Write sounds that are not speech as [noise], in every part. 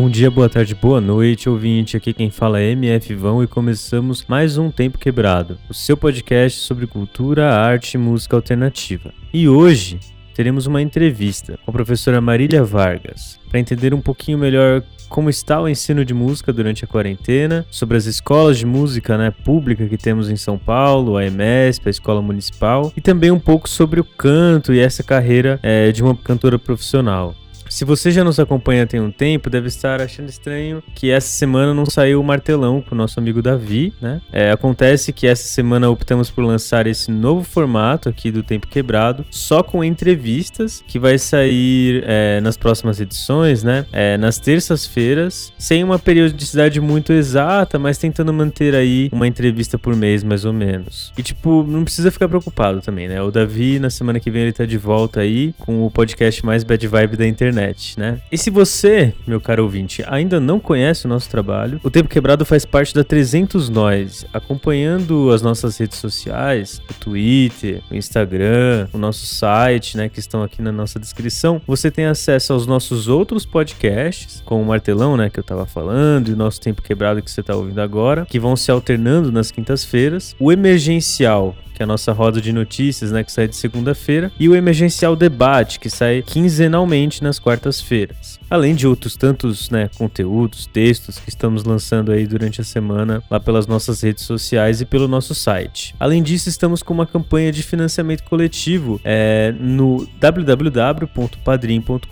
Bom dia, boa tarde, boa noite, ouvinte. Aqui quem fala é MF Vão e começamos mais um Tempo Quebrado, o seu podcast sobre cultura, arte e música alternativa. E hoje teremos uma entrevista com a professora Marília Vargas para entender um pouquinho melhor como está o ensino de música durante a quarentena, sobre as escolas de música né, pública que temos em São Paulo, a EMESP, a Escola Municipal, e também um pouco sobre o canto e essa carreira é, de uma cantora profissional. Se você já nos acompanha tem um tempo, deve estar achando estranho que essa semana não saiu o martelão com o nosso amigo Davi, né? É, acontece que essa semana optamos por lançar esse novo formato aqui do Tempo Quebrado, só com entrevistas, que vai sair é, nas próximas edições, né? É, nas terças-feiras, sem uma periodicidade muito exata, mas tentando manter aí uma entrevista por mês, mais ou menos. E, tipo, não precisa ficar preocupado também, né? O Davi, na semana que vem, ele tá de volta aí com o podcast mais bad vibe da internet internet, né? E se você, meu caro ouvinte, ainda não conhece o nosso trabalho, o Tempo Quebrado faz parte da 300 Nós, acompanhando as nossas redes sociais, o Twitter, o Instagram, o nosso site, né, que estão aqui na nossa descrição. Você tem acesso aos nossos outros podcasts, como o Martelão, né, que eu tava falando, e o nosso Tempo Quebrado que você tá ouvindo agora, que vão se alternando nas quintas-feiras. O Emergencial, que é a nossa roda de notícias, né, que sai de segunda-feira, e o Emergencial Debate, que sai quinzenalmente nas quartas-feiras. Além de outros tantos, né, conteúdos, textos que estamos lançando aí durante a semana lá pelas nossas redes sociais e pelo nosso site. Além disso, estamos com uma campanha de financiamento coletivo é, no www.padrim.com.br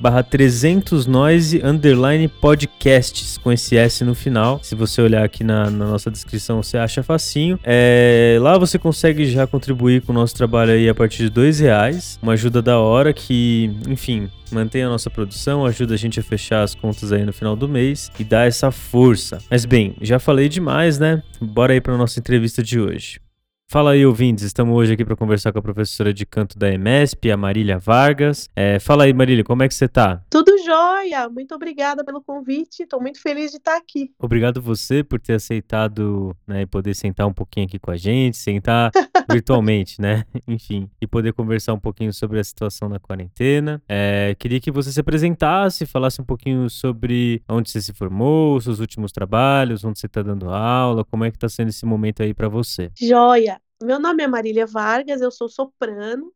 barra 300 noise underline podcasts com esse S no final. Se você olhar aqui na, na nossa descrição, você acha facinho. É, lá você consegue já contribuir com o nosso trabalho aí a partir de dois reais, uma ajuda da hora que, enfim, mantém a nossa produção, ajuda a gente a fechar as contas aí no final do mês e dá essa força. Mas bem, já falei demais, né? Bora aí para nossa entrevista de hoje. Fala aí, ouvintes. Estamos hoje aqui para conversar com a professora de canto da EMESP, a Marília Vargas. É, fala aí, Marília, como é que você tá? Tudo jóia. Muito obrigada pelo convite. Estou muito feliz de estar aqui. Obrigado você por ter aceitado né, e poder sentar um pouquinho aqui com a gente, sentar [laughs] virtualmente, né? [laughs] Enfim, e poder conversar um pouquinho sobre a situação da quarentena. É, queria que você se apresentasse, falasse um pouquinho sobre onde você se formou, seus últimos trabalhos, onde você está dando aula, como é que está sendo esse momento aí para você. Joia. Meu nome é Marília Vargas, eu sou soprano,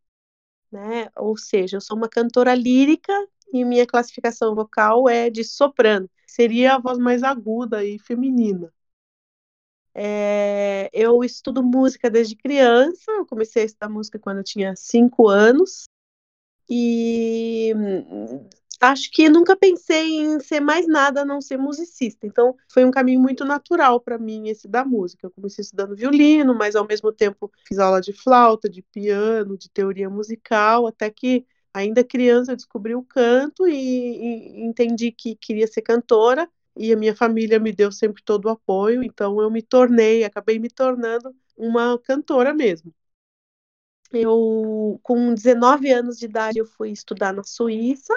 né? Ou seja, eu sou uma cantora lírica e minha classificação vocal é de soprano. Seria a voz mais aguda e feminina. É, eu estudo música desde criança. Eu comecei a estudar música quando eu tinha cinco anos. E acho que nunca pensei em ser mais nada a não ser musicista. Então, foi um caminho muito natural para mim esse da música. Eu comecei estudando violino, mas ao mesmo tempo fiz aula de flauta, de piano, de teoria musical, até que ainda criança eu descobri o canto e, e entendi que queria ser cantora. E a minha família me deu sempre todo o apoio, então eu me tornei, acabei me tornando uma cantora mesmo. Eu, com 19 anos de idade, eu fui estudar na Suíça,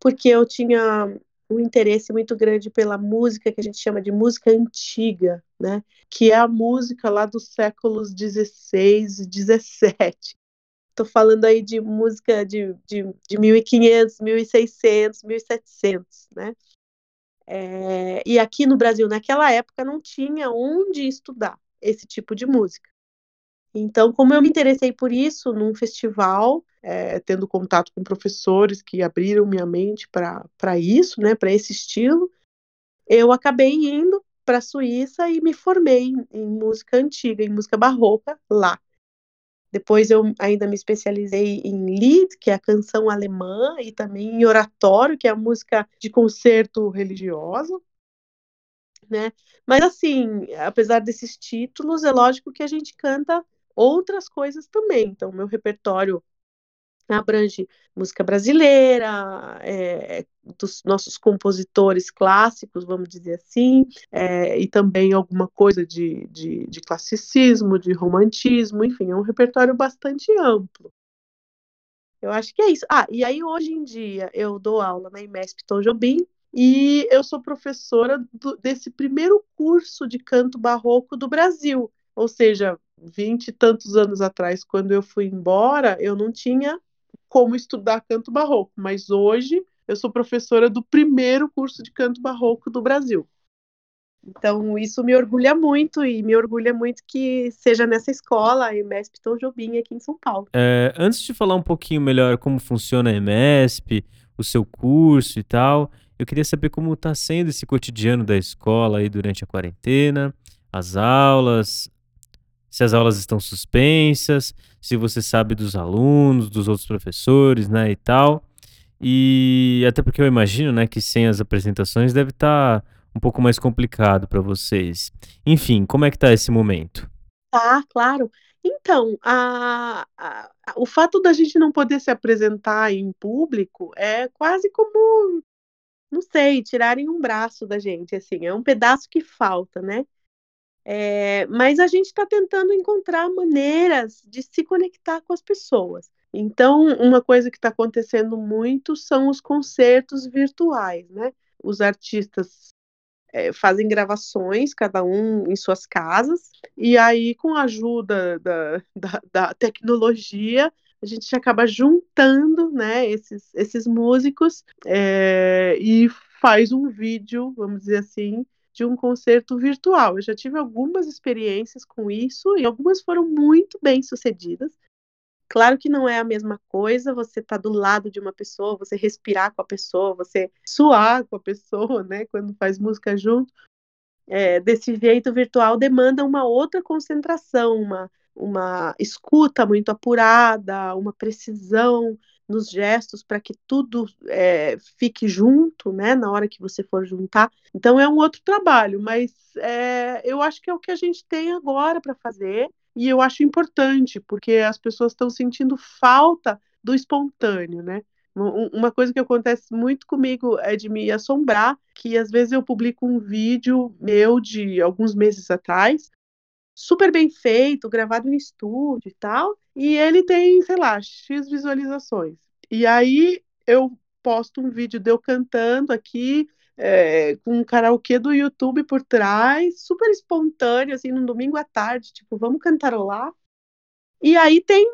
porque eu tinha um interesse muito grande pela música que a gente chama de música antiga, né? Que é a música lá dos séculos 16 e 17. Estou falando aí de música de, de, de 1500, 1600, 1700, né? É, e aqui no Brasil, naquela época, não tinha onde estudar esse tipo de música. Então, como eu me interessei por isso num festival, é, tendo contato com professores que abriram minha mente para isso, né, para esse estilo, eu acabei indo para a Suíça e me formei em música antiga, em música barroca lá. Depois eu ainda me especializei em Lied, que é a canção alemã, e também em oratório, que é a música de concerto religiosa. Né? Mas assim, apesar desses títulos, é lógico que a gente canta outras coisas também. Então, meu repertório abrange música brasileira, é, dos nossos compositores clássicos, vamos dizer assim, é, e também alguma coisa de, de, de, classicismo, de romantismo, enfim, é um repertório bastante amplo. Eu acho que é isso. Ah, e aí hoje em dia eu dou aula na IMESP Tom Jobim e eu sou professora do, desse primeiro curso de canto barroco do Brasil, ou seja, vinte e tantos anos atrás, quando eu fui embora, eu não tinha como estudar canto barroco, mas hoje eu sou professora do primeiro curso de canto barroco do Brasil. Então, isso me orgulha muito e me orgulha muito que seja nessa escola, a EMESP Tom Jobim, aqui em São Paulo. É, antes de falar um pouquinho melhor como funciona a EMESP, o seu curso e tal, eu queria saber como está sendo esse cotidiano da escola aí durante a quarentena, as aulas, se as aulas estão suspensas, se você sabe dos alunos, dos outros professores, né, e tal. E até porque eu imagino, né, que sem as apresentações deve estar tá um pouco mais complicado para vocês. Enfim, como é que tá esse momento? Tá, claro. Então, a, a, o fato da gente não poder se apresentar em público é quase como, não sei, tirarem um braço da gente, assim, é um pedaço que falta, né? É, mas a gente está tentando encontrar maneiras de se conectar com as pessoas. Então, uma coisa que está acontecendo muito são os concertos virtuais, né? Os artistas é, fazem gravações, cada um em suas casas, e aí, com a ajuda da, da, da tecnologia, a gente acaba juntando né, esses, esses músicos é, e faz um vídeo, vamos dizer assim, de um concerto virtual. Eu já tive algumas experiências com isso e algumas foram muito bem sucedidas. Claro que não é a mesma coisa você tá do lado de uma pessoa, você respirar com a pessoa, você suar com a pessoa, [laughs] né, quando faz música junto. É, desse jeito virtual demanda uma outra concentração, uma, uma escuta muito apurada, uma precisão nos gestos para que tudo é, fique junto, né, na hora que você for juntar. Então é um outro trabalho, mas é, eu acho que é o que a gente tem agora para fazer e eu acho importante, porque as pessoas estão sentindo falta do espontâneo, né? Uma coisa que acontece muito comigo é de me assombrar, que às vezes eu publico um vídeo meu de alguns meses atrás, super bem feito, gravado em estúdio e tal, e ele tem, sei lá, X visualizações. E aí eu posto um vídeo de eu cantando aqui, é, com um karaokê do YouTube por trás, super espontâneo, assim, num domingo à tarde, tipo, vamos cantarolar. E aí tem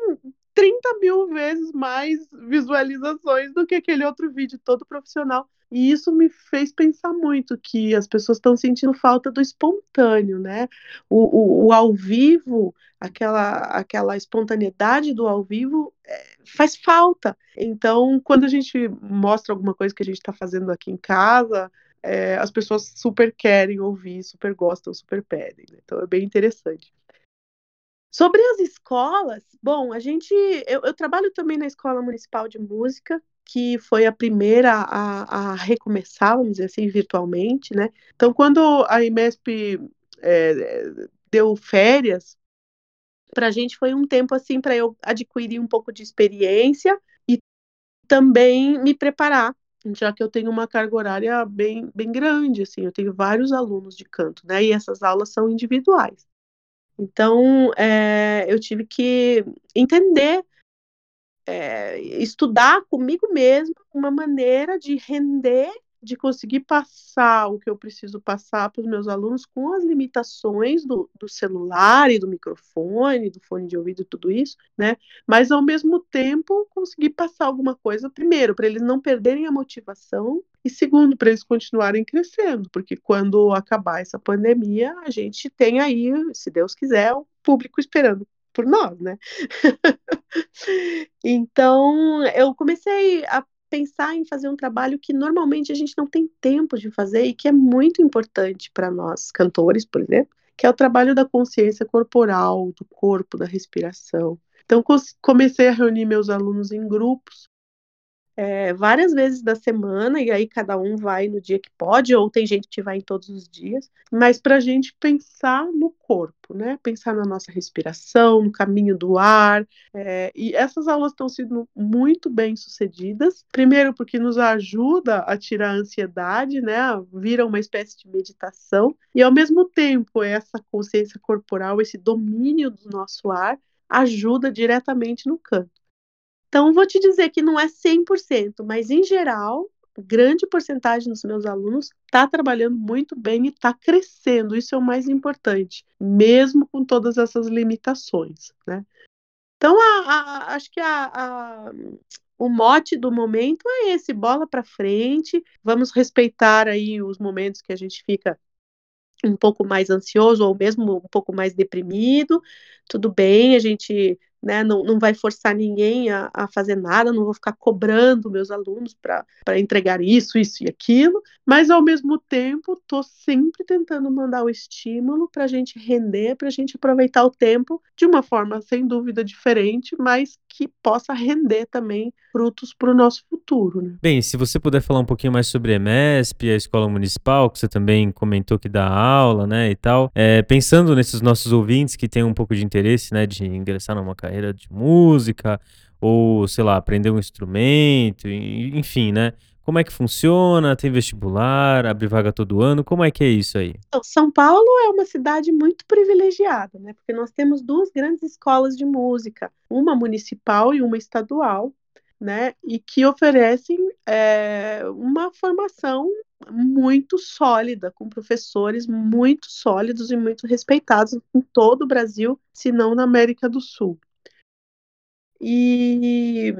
30 mil vezes mais visualizações do que aquele outro vídeo todo profissional. E isso me fez pensar muito que as pessoas estão sentindo falta do espontâneo, né? O, o, o, ao vivo, aquela, aquela espontaneidade do ao vivo é, faz falta. Então, quando a gente mostra alguma coisa que a gente está fazendo aqui em casa, é, as pessoas super querem ouvir, super gostam, super pedem. Né? Então, é bem interessante. Sobre as escolas, bom, a gente. Eu, eu, trabalho também na Escola Municipal de Música, que foi a primeira a, a recomeçar, vamos dizer assim, virtualmente, né? Então, quando a IMESP é, deu férias, para a gente foi um tempo assim para eu adquirir um pouco de experiência e também me preparar, já que eu tenho uma carga horária bem, bem grande, assim, eu tenho vários alunos de canto, né? E essas aulas são individuais. Então, é, eu tive que entender, é, estudar comigo mesma uma maneira de render de conseguir passar o que eu preciso passar para os meus alunos com as limitações do, do, celular e do microfone, do fone de ouvido e tudo isso, né? Mas ao mesmo tempo conseguir passar alguma coisa, primeiro, para eles não perderem a motivação, e segundo, para eles continuarem crescendo, porque quando acabar essa pandemia, a gente tem aí, se Deus quiser, o público esperando por nós, né? [laughs] então, eu comecei a pensar em fazer um trabalho que normalmente a gente não tem tempo de fazer e que é muito importante para nós, cantores, por exemplo, que é o trabalho da consciência corporal, do corpo, da respiração. Então, comecei a reunir meus alunos em grupos é, várias vezes da semana, e aí cada um vai no dia que pode, ou tem gente que vai em todos os dias, mas para a gente pensar no corpo, né? Pensar na nossa respiração, no caminho do ar. É, e essas aulas estão sendo muito bem sucedidas. Primeiro, porque nos ajuda a tirar a ansiedade, né? Vira uma espécie de meditação, e ao mesmo tempo, essa consciência corporal, esse domínio do nosso ar, ajuda diretamente no canto. Então, vou te dizer que não é 100%, mas em geral, grande porcentagem dos meus alunos está trabalhando muito bem e está crescendo. Isso é o mais importante, mesmo com todas essas limitações, né? Então, a, a, acho que a, o mote do momento é esse, bola para frente, vamos respeitar aí os momentos que a gente fica um pouco mais ansioso ou mesmo um pouco mais deprimido, tudo bem, a gente né, não, não vai forçar ninguém a, a fazer nada, não vou ficar cobrando meus alunos para entregar isso, isso e aquilo, mas ao mesmo tempo estou sempre tentando mandar o estímulo para a gente render, para a gente aproveitar o tempo de uma forma sem dúvida diferente, mas que possa render também frutos para o nosso futuro. Né? Bem, se você puder falar um pouquinho mais sobre a EMESP, a Escola Municipal, que você também comentou que dá aula, né, e tal, é, pensando nesses nossos ouvintes que têm um pouco de interesse, né, de ingressar numa carreira de música, ou, sei lá, aprender um instrumento, enfim, né, como é que funciona? Tem vestibular? Abre vaga todo ano? Como é que é isso aí? Então, São Paulo é uma cidade muito privilegiada, né? Porque nós temos duas grandes escolas de música, uma municipal e uma estadual, né? E que oferecem é, uma formação muito sólida, com professores muito sólidos e muito respeitados em todo o Brasil, se não na América do Sul. E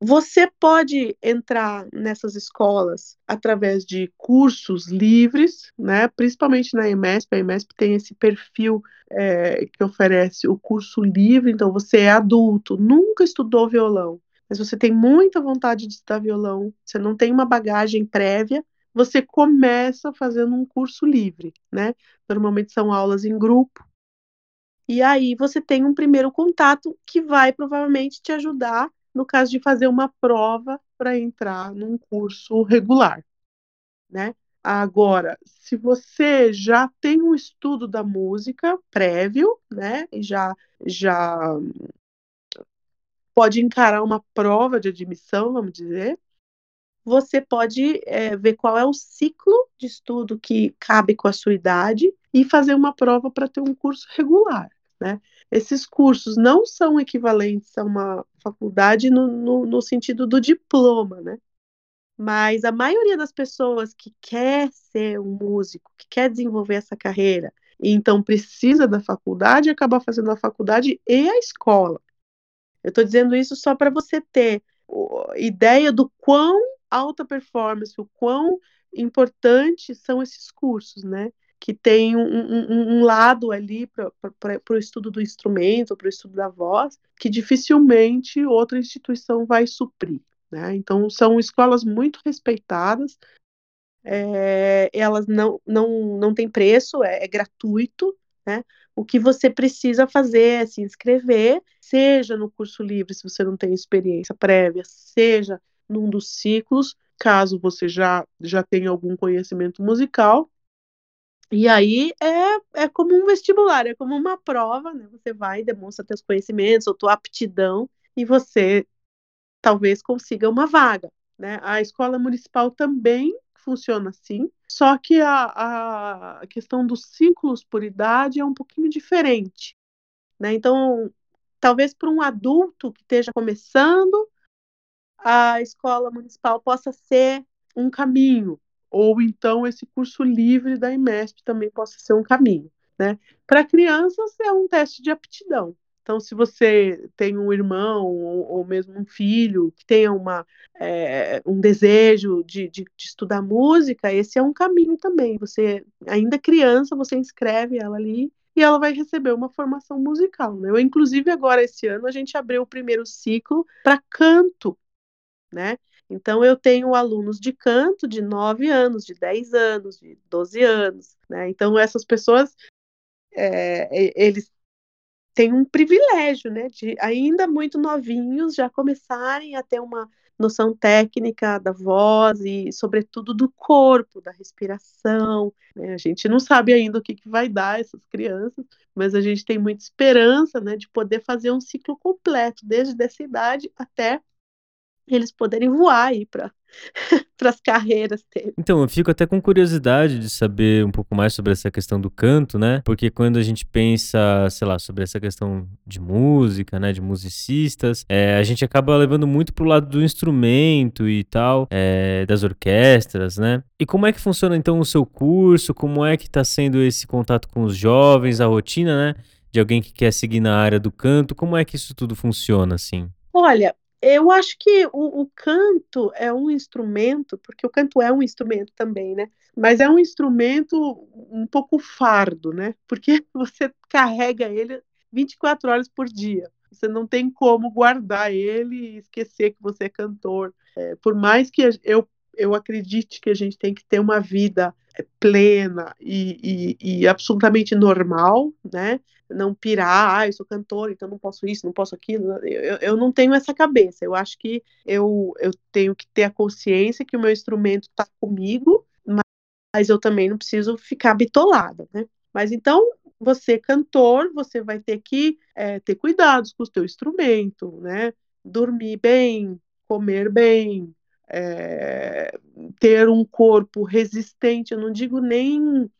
você pode entrar nessas escolas através de cursos livres, né? principalmente na EMESP. A EMESP tem esse perfil é, que oferece o curso livre, então você é adulto, nunca estudou violão, mas você tem muita vontade de estudar violão, você não tem uma bagagem prévia, você começa fazendo um curso livre, né? Normalmente são aulas em grupo. E aí você tem um primeiro contato que vai provavelmente te ajudar no caso de fazer uma prova para entrar num curso regular, né? Agora, se você já tem um estudo da música prévio, né, e já já pode encarar uma prova de admissão, vamos dizer, você pode é, ver qual é o ciclo de estudo que cabe com a sua idade e fazer uma prova para ter um curso regular, né? Esses cursos não são equivalentes a uma faculdade no, no, no sentido do diploma, né? Mas a maioria das pessoas que quer ser um músico, que quer desenvolver essa carreira, e então precisa da faculdade, acaba fazendo a faculdade e a escola. Eu estou dizendo isso só para você ter ideia do quão alta performance, o quão importantes são esses cursos, né? que tem um, um, um lado ali para o estudo do instrumento, para o estudo da voz, que dificilmente outra instituição vai suprir. Né? Então, são escolas muito respeitadas, é, elas não, não, não têm preço, é, é gratuito, né? O que você precisa fazer é se inscrever, seja no curso livre, se você não tem experiência prévia, seja num dos ciclos, caso você já, já tenha algum conhecimento musical, e aí é, é como um vestibular, é como uma prova, né? Você vai, demonstra seus conhecimentos, ou tua aptidão, e você talvez consiga uma vaga, né? A escola municipal também funciona assim, só que a, a questão dos ciclos por idade é um pouquinho diferente, né? Então, talvez para um adulto que esteja começando, a escola municipal possa ser um caminho, ou então esse curso livre da IMESP também possa ser um caminho. Né? Para crianças é um teste de aptidão. Então, se você tem um irmão ou, ou mesmo um filho que tenha uma, é, um desejo de, de, de, estudar música, esse é um caminho também. Você, ainda criança, você inscreve ela ali e ela vai receber uma formação musical. Né? Eu, inclusive, agora esse ano, a gente abriu o primeiro ciclo para canto, né? Então, eu tenho alunos de canto de 9 anos, de 10 anos, de 12 anos, né? Então, essas pessoas, é, eles têm um privilégio, né? De ainda muito novinhos já começarem a ter uma noção técnica da voz e, sobretudo, do corpo, da respiração. Né? A gente não sabe ainda o que, que vai dar essas crianças, mas a gente tem muita esperança né, de poder fazer um ciclo completo, desde essa idade até eles poderem voar aí para [laughs] as carreiras dele. Então, eu fico até com curiosidade de saber um pouco mais sobre essa questão do canto, né? Porque quando a gente pensa, sei lá, sobre essa questão de música, né, de musicistas, é, a gente acaba levando muito pro lado do instrumento e tal, é, das orquestras, né? E como é que funciona então o seu curso? Como é que está sendo esse contato com os jovens, a rotina, né? De alguém que quer seguir na área do canto, como é que isso tudo funciona, assim? Olha, Eu acho que o, o, canto é um instrumento, porque o canto é um instrumento também, né? Mas é um instrumento um pouco fardo, né? Porque [laughs] você carrega ele 24 horas por dia. Você não tem como guardar ele e esquecer que você é cantor. É, por mais que eu, eu acredite que a gente tem que ter uma vida é, plena e, e, e absolutamente normal, né? Não pirar, ah, eu sou cantor, então não posso isso, não posso aquilo. Eu, eu não tenho essa cabeça. Eu acho que eu, eu tenho que ter a consciência que o meu instrumento está comigo, mas eu também não preciso ficar bitolada, né? Mas então, você cantor, você vai ter que é, ter cuidados com o seu instrumento, né? Dormir bem, comer bem, é, ter um corpo resistente. Eu não digo nem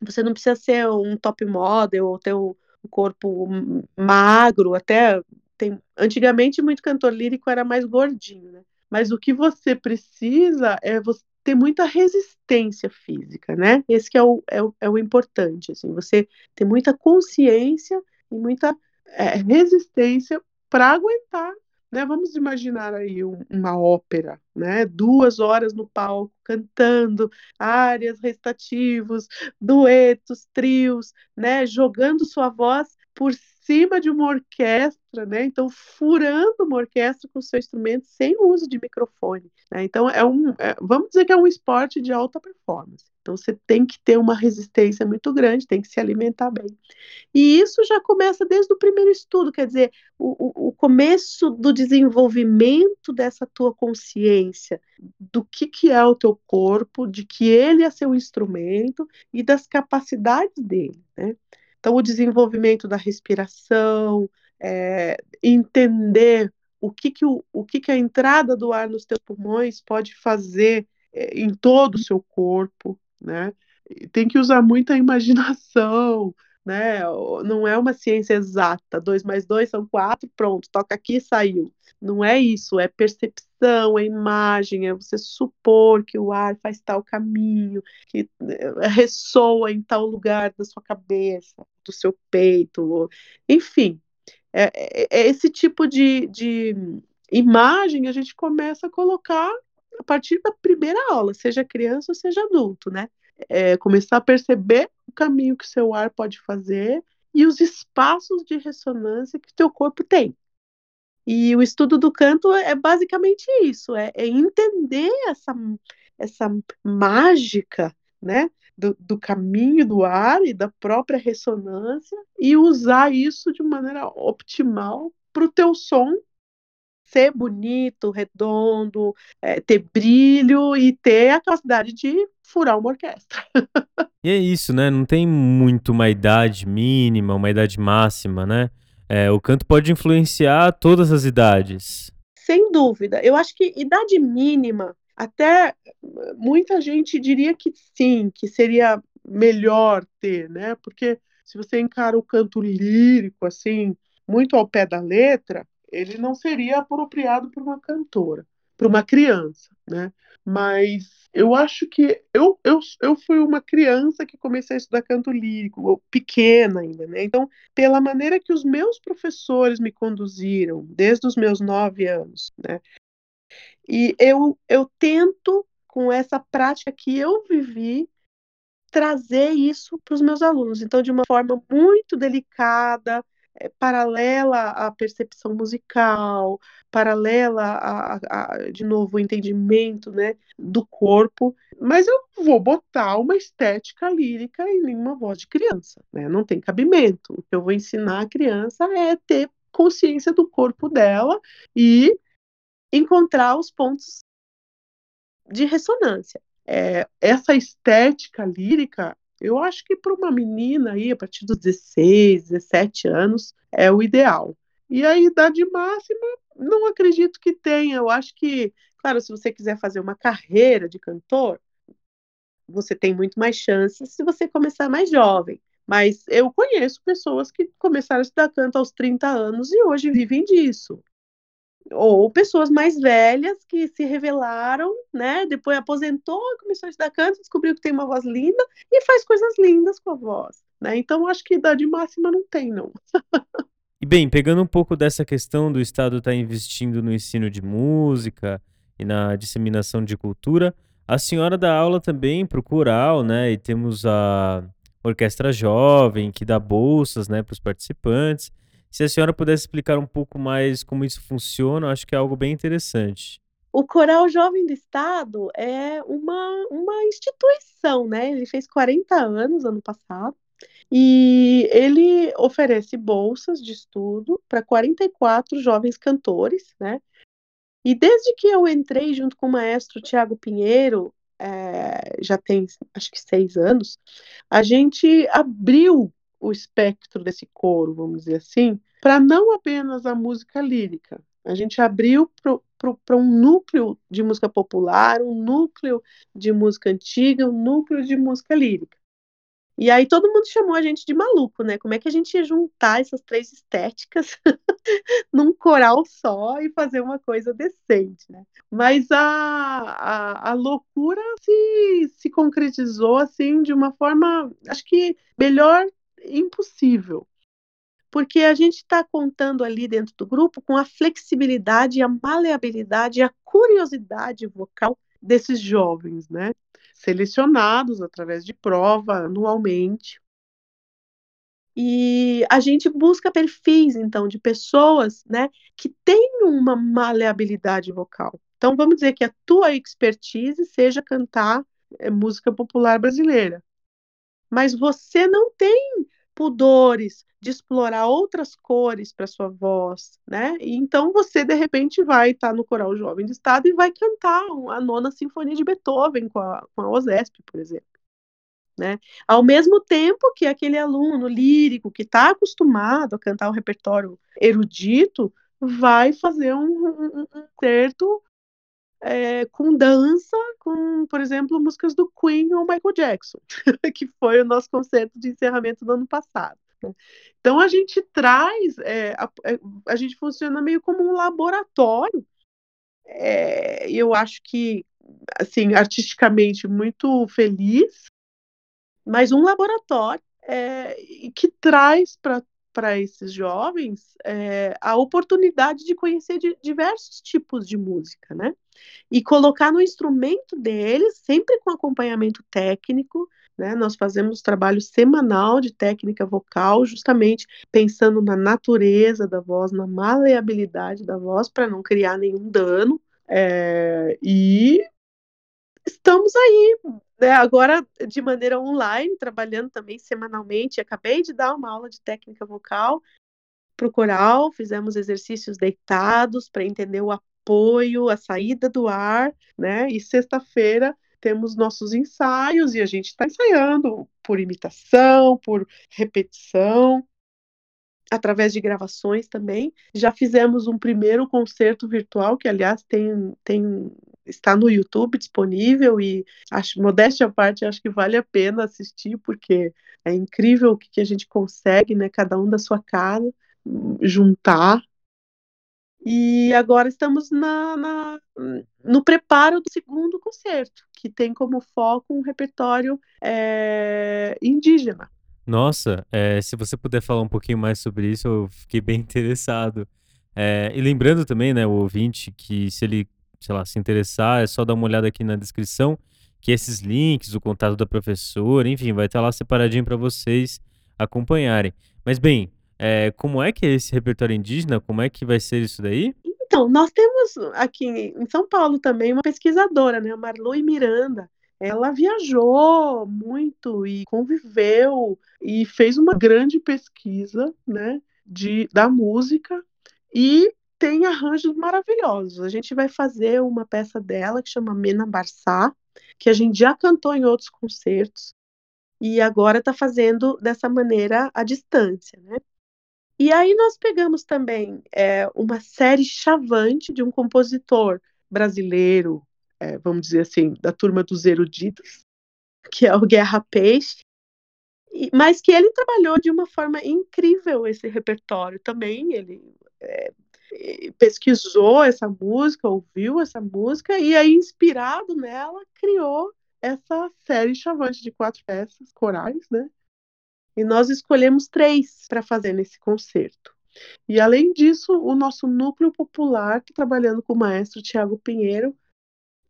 você não precisa ser um top model ou ter um corpo magro, até tem antigamente muito cantor lírico era mais gordinho, né? Mas o que você precisa é você ter muita resistência física, né? Esse é o, é o, é o importante, assim, você ter muita consciência e muita é, resistência para aguentar, né? Vamos imaginar aí um, uma ópera, né? Duas horas no palco cantando áreas recitativos, duetos, trios, né? Jogando sua voz por cima de uma orquestra, né? Então, furando uma orquestra com seu instrumento sem uso de microfone. Né? Então, é um, é, vamos dizer que é um esporte de alta performance. Então, você tem que ter uma resistência muito grande, tem que se alimentar bem. E isso já começa desde o primeiro estudo, quer dizer, o, o, começo do desenvolvimento dessa tua consciência do que, que é o teu corpo, de que ele é seu instrumento e das capacidades dele, né? Então, o desenvolvimento da respiração, é, entender o que, que, o, o que, que a entrada do ar nos teus pulmões pode fazer é, em todo o seu corpo, né? Tem que usar muita imaginação, [laughs] né? Não é uma ciência exata. Dois mais dois são quatro, pronto, toca aqui saiu. Não é isso, é percepção, é imagem, é você supor que o ar faz tal caminho, que eh, ressoa em tal lugar da sua cabeça, do seu peito, enfim. É, é, é esse tipo de, de imagem a gente começa a colocar a partir da primeira aula, seja criança ou seja adulto, né? É, começar a perceber o caminho que seu ar pode fazer e os espaços de ressonância que o teu corpo tem. E o estudo do canto é basicamente isso, é, é entender essa, essa mágica, né, do, do, caminho do ar e da própria ressonância e usar isso de maneira optimal para o teu som ser bonito, redondo, é, ter brilho e ter a capacidade de furar uma orquestra. [laughs] e é isso, né? Não tem muito uma idade mínima, uma idade máxima, né? É, o canto pode influenciar todas as idades. Sem dúvida. Eu acho que idade mínima, até muita gente diria que sim, que seria melhor ter, né? Porque se você encara o canto lírico, assim, muito ao pé da letra, ele não seria apropriado para uma cantora, para uma criança, né? Mas eu acho que eu, eu, eu fui uma criança que comecei a estudar canto lírico, pequena ainda, né? Então, pela maneira que os meus professores me conduziram, desde os meus nove anos, né? E eu, eu tento, com essa prática que eu vivi, trazer isso para os meus alunos. Então, de uma forma muito delicada, paralela à percepção musical, paralela a, a, a, de novo o entendimento né, do corpo, mas eu vou botar uma estética lírica em uma voz de criança, né? não tem cabimento. O que eu vou ensinar a criança é ter consciência do corpo dela e encontrar os pontos de ressonância. É, essa estética lírica eu acho que para uma menina aí, a partir dos 16, 17 anos, é o ideal. E a idade máxima, não acredito que tenha. Eu acho que, claro, se você quiser fazer uma carreira de cantor, você tem muito mais chances se você começar mais jovem. Mas eu conheço pessoas que começaram a estudar canto aos 30 anos e hoje vivem disso ou pessoas mais velhas que se revelaram, né? Depois aposentou, começou a estudar canto, descobriu que tem uma voz linda e faz coisas lindas com a voz, né? Então acho que idade máxima não tem, não. e bem, pegando um pouco dessa questão do Estado estar tá investindo no ensino de música e na disseminação de cultura, a senhora dá aula também para o coral, né? E temos a orquestra jovem que dá bolsas, né, para os participantes. Se a senhora pudesse explicar um pouco mais como isso funciona, acho que é algo bem interessante. O Coral Jovem do Estado é uma, uma instituição, né? Ele fez 40 anos ano passado e ele oferece bolsas de estudo para 44 jovens cantores, né? E desde que eu entrei junto com o maestro Tiago Pinheiro, é, já tem acho que seis anos, a gente abriu o espectro desse coro, vamos dizer assim, para não apenas a música lírica. A gente abriu para um núcleo de música popular, um núcleo de música antiga, um núcleo de música lírica. E aí todo mundo chamou a gente de maluco, né? Como é que a gente ia juntar essas três estéticas [laughs] num coral só e fazer uma coisa decente, né? Mas a, a, a loucura se, se concretizou assim de uma forma, acho que melhor impossível. Porque a gente está contando ali dentro do grupo com a flexibilidade, a maleabilidade, a curiosidade vocal desses jovens, né? Selecionados através de prova anualmente. E a gente busca perfis, então, de pessoas, né, que têm uma maleabilidade vocal. Então, vamos dizer que a tua expertise seja cantar é, música popular brasileira. Mas você não tem pudores de explorar outras cores para sua voz, né? Então você de repente vai estar tá no coral jovem do estado e vai cantar a nona sinfonia de Beethoven com a, com a OSESP, por exemplo. Né? Ao mesmo tempo que aquele aluno lírico que está acostumado a cantar um repertório erudito vai fazer um, um, um concerto é, com dança, com, por exemplo, músicas do Queen ou Michael Jackson, [laughs] que foi o nosso concerto de encerramento do ano passado. Né? Então a gente traz, é, a, é, a, gente funciona meio como um laboratório. É, eu acho que, assim, artisticamente muito feliz, mas um laboratório é, que traz para para esses jovens é, a oportunidade de conhecer de diversos tipos de música, né? E colocar no instrumento deles, sempre com acompanhamento técnico, né? Nós fazemos trabalho semanal de técnica vocal, justamente pensando na natureza da voz, na maleabilidade da voz, para não criar nenhum dano. É, e estamos aí, né, agora de maneira online, trabalhando também semanalmente. Acabei de dar uma aula de técnica vocal para o coral, fizemos exercícios deitados para entender o apoio, a saída do ar, né? E sexta-feira temos nossos ensaios e a gente está ensaiando por imitação, por repetição através de gravações também. Já fizemos um primeiro concerto virtual, que aliás tem, tem está no YouTube disponível e acho modéstia à parte, acho que vale a pena assistir porque é incrível o que, a gente consegue, né, cada um da sua casa juntar. E agora estamos na, na, no preparo do segundo concerto, que tem como foco um repertório é, indígena. Nossa, é, se você puder falar um pouquinho mais sobre isso, eu fiquei bem [laughs] interessado. É, e lembrando também, né, o ouvinte, que se ele, sei lá, se interessar, é só dar uma olhada aqui na descrição, que esses links, o contato da professora, enfim, vai estar lá separadinho para vocês acompanharem. Mas bem, é, como é que é esse repertório indígena? Como é que vai ser isso daí? Então, nós temos aqui em São Paulo também uma pesquisadora, né, a Marlui Miranda, ela viajou muito e conviveu e fez uma grande pesquisa, né, de, da música e tem arranjos maravilhosos. A gente vai fazer uma peça dela que chama Mena Barçá, que a gente já cantou em outros concertos e agora está fazendo dessa maneira à distância, né? E aí nós pegamos também é, uma série chavante de um compositor brasileiro é, vamos dizer assim, da turma dos eruditos, que é o Guerra Peixe, mas que ele trabalhou de uma forma incrível esse repertório também. Ele é, pesquisou essa música, ouviu essa música, e aí, inspirado nela, criou essa série chavante de quatro peças corais, né? E nós escolhemos três para fazer nesse concerto. E além disso, o nosso núcleo popular, tá trabalhando com o maestro Tiago Pinheiro,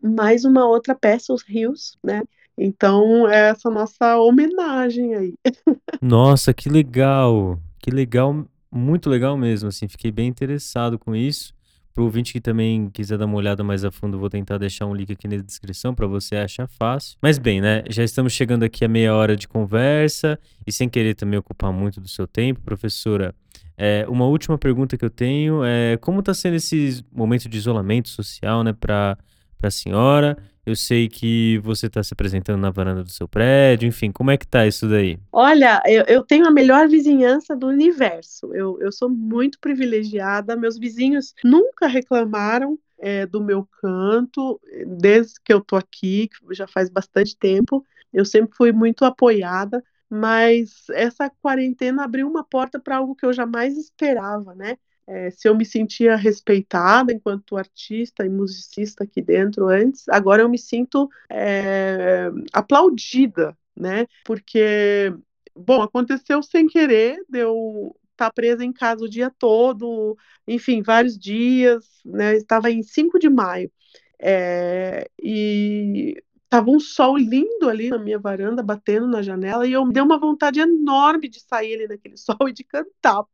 mais uma outra peça, Os Rios, né? Então, é essa nossa homenagem aí. [laughs] Nossa, que legal! Que legal, muito legal mesmo, assim, fiquei bem interessado com isso. Para o ouvinte que também quiser dar uma olhada mais a fundo, vou tentar deixar um link aqui na descrição para você achar fácil. Mas bem, né? Já estamos chegando aqui a meia hora de conversa e sem querer também ocupar muito do seu tempo, professora. É, uma última pergunta que eu tenho é como está sendo esse momento de isolamento social, né, para a senhora? Eu sei que você está se apresentando na varanda do seu prédio, enfim, como é que tá isso daí? Olha, eu, eu tenho a melhor vizinhança do universo. Eu, eu sou muito privilegiada. Meus vizinhos nunca reclamaram é, do meu canto, desde que eu tô aqui, que já faz bastante tempo. Eu sempre fui muito apoiada, mas essa quarentena abriu uma porta para algo que eu jamais esperava, né? É, se eu me sentia respeitada enquanto artista e musicista aqui dentro antes, agora eu me sinto é, aplaudida, né? Porque, bom, aconteceu sem querer, deu estar tá presa em casa o dia todo, enfim, vários dias, né? Estava em 5 de maio. É, e Tava um sol lindo ali na minha varanda, batendo na janela, e eu me dei uma vontade enorme de sair ali naquele [laughs] sol e de cantar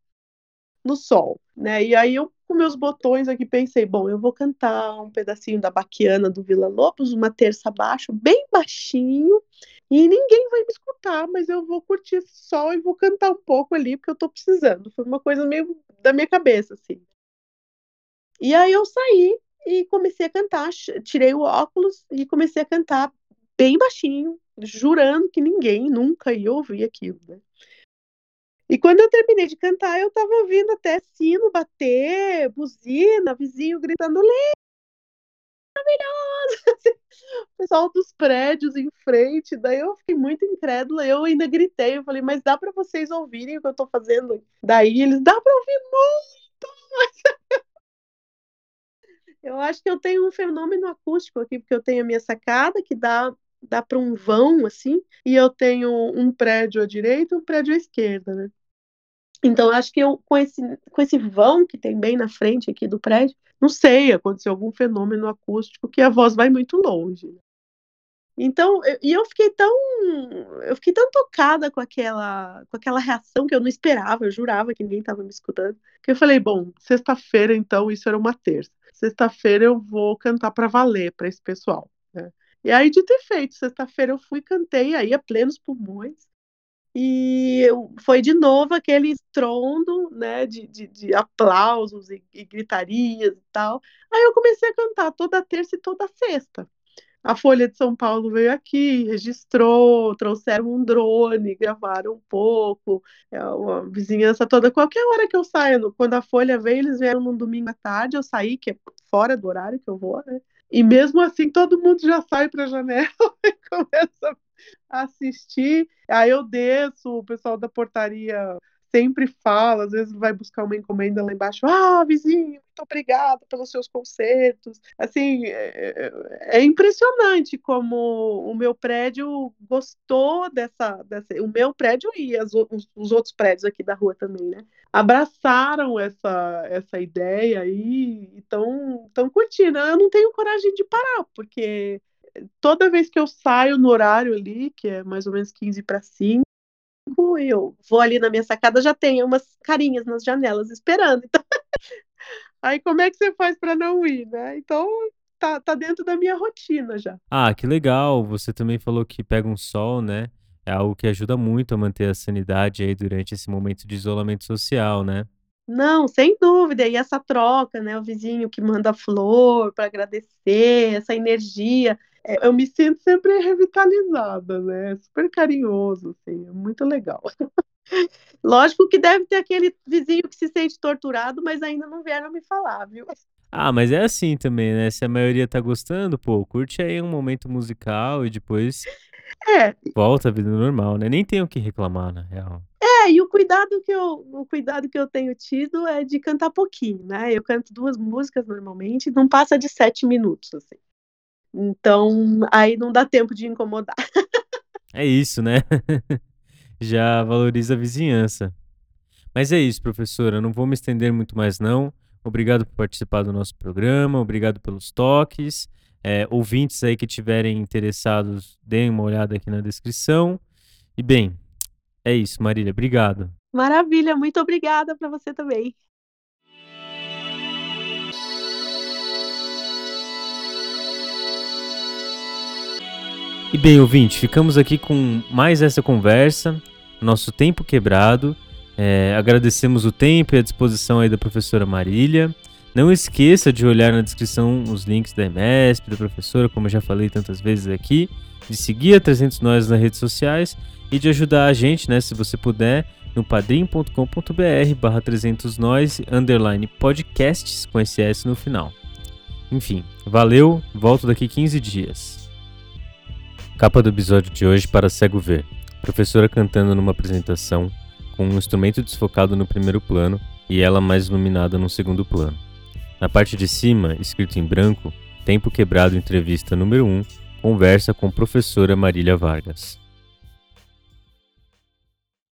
no sol, né? E aí eu com meus botões aqui pensei, bom, eu vou cantar um pedacinho da Baquiana do Vila Lobos, uma terça abaixo, bem baixinho, e ninguém vai me escutar, mas eu vou curtir esse sol e vou cantar um pouco ali porque eu tô precisando. Foi uma coisa meio da minha cabeça assim. E aí eu saí e comecei a cantar, tirei o óculos e comecei a cantar bem baixinho, jurando que ninguém nunca ia ouvir aquilo, né? E quando eu terminei de cantar, eu tava ouvindo até sino bater, buzina, vizinho gritando, maravilhosa! [laughs] O pessoal dos prédios em frente, daí eu fiquei muito incrédula, eu ainda gritei, eu falei, mas dá para vocês ouvirem o que eu tô fazendo? Daí eles, dá para ouvir muito! [laughs] eu acho que eu tenho um fenômeno acústico aqui, porque eu tenho a minha sacada que dá dá para um vão assim, e eu tenho um prédio à direita e um prédio à esquerda, né? Então, acho que eu, com esse, com esse vão que tem bem na frente aqui do prédio, não sei, aconteceu algum fenômeno acústico que a voz vai muito longe. Né? Então, eu, e eu fiquei tão, eu fiquei tão tocada com aquela, com aquela reação que eu não esperava, eu jurava que ninguém estava me escutando, que eu falei, bom, sexta-feira então, isso era uma terça. Sexta-feira eu vou cantar para valer para esse pessoal. E aí, de ter feito, sexta-feira eu fui cantei aí a plenos pulmões. E foi de novo aquele estrondo, né, de, de, de aplausos e, e, gritarias e tal. Aí eu comecei a cantar toda terça e toda sexta. A Folha de São Paulo veio aqui, registrou, trouxeram um drone, gravaram um pouco, é, a vizinhança toda. Qualquer hora que eu saio, quando a Folha veio, eles vieram num domingo à tarde, eu saí, que é fora do horário que eu vou, né? E mesmo assim, todo mundo já sai para a janela [laughs] e começa a assistir. Aí eu desço, o pessoal da portaria sempre fala, às vezes vai buscar uma encomenda lá embaixo, ah, vizinho, muito obrigada pelos seus concertos. Assim, é, é, impressionante como o meu prédio gostou dessa, dessa o meu prédio e as, os, os, outros prédios aqui da rua também, né? Abraçaram essa, essa ideia e estão curtindo. Eu não tenho coragem de parar, porque toda vez que eu saio no horário ali, que é mais ou menos 15 para 5, eu vou ali na minha sacada, já tem umas carinhas nas janelas esperando. [laughs] Então... Aí como é que você faz para não ir, né? Então tá, tá dentro da minha rotina já. Ah, que legal. Você também falou que pega um sol, né? É algo que ajuda muito a manter a sanidade aí durante esse momento de isolamento social, né? Não, sem dúvida. E essa troca, né? O vizinho que manda flor para agradecer, essa energia. É, eu me sinto sempre revitalizada, né? Super carinhoso, assim, é muito legal. [laughs] Lógico que deve ter aquele vizinho que se sente torturado, mas ainda não vieram me falar, viu? Ah, mas é assim também, né? Se a maioria tá gostando, pô, curte aí um momento musical e depois é. volta à vida normal, né? Nem tenho o que reclamar, na real. É, e o cuidado que eu, o cuidado que eu tenho tido é de cantar pouquinho, né? Eu canto duas músicas normalmente, não passa de sete minutos, assim. Então, aí não dá tempo de incomodar. [laughs] É isso, né? [laughs] Já valoriza a vizinhança. Mas é isso, professora. Não vou me estender muito mais, não. Obrigado por participar do nosso programa, obrigado pelos toques. É, ouvintes aí que tiverem interessados, deem uma olhada aqui na descrição. E bem, é isso, Marília. Obrigado. Maravilha, muito obrigada para você também. E bem, ouvinte, ficamos aqui com mais essa conversa, nosso tempo quebrado. É, agradecemos o tempo e a disposição aí da professora Marília. Não esqueça de olhar na descrição os links da MSP, da professora, como eu já falei tantas vezes aqui, de seguir a 300 Nós nas redes sociais e de ajudar a gente, né, se você puder, no padrim.com.br barra 300 Nós, underline podcasts, com esse S no final. Enfim, valeu, volto daqui 15 dias. Capa do episódio de hoje para cego ver. Professora cantando numa apresentação, com um instrumento desfocado no primeiro plano e ela mais iluminada no segundo plano. Na parte de cima, escrito em branco, Tempo Quebrado Entrevista número 1, conversa com professora Marília Vargas.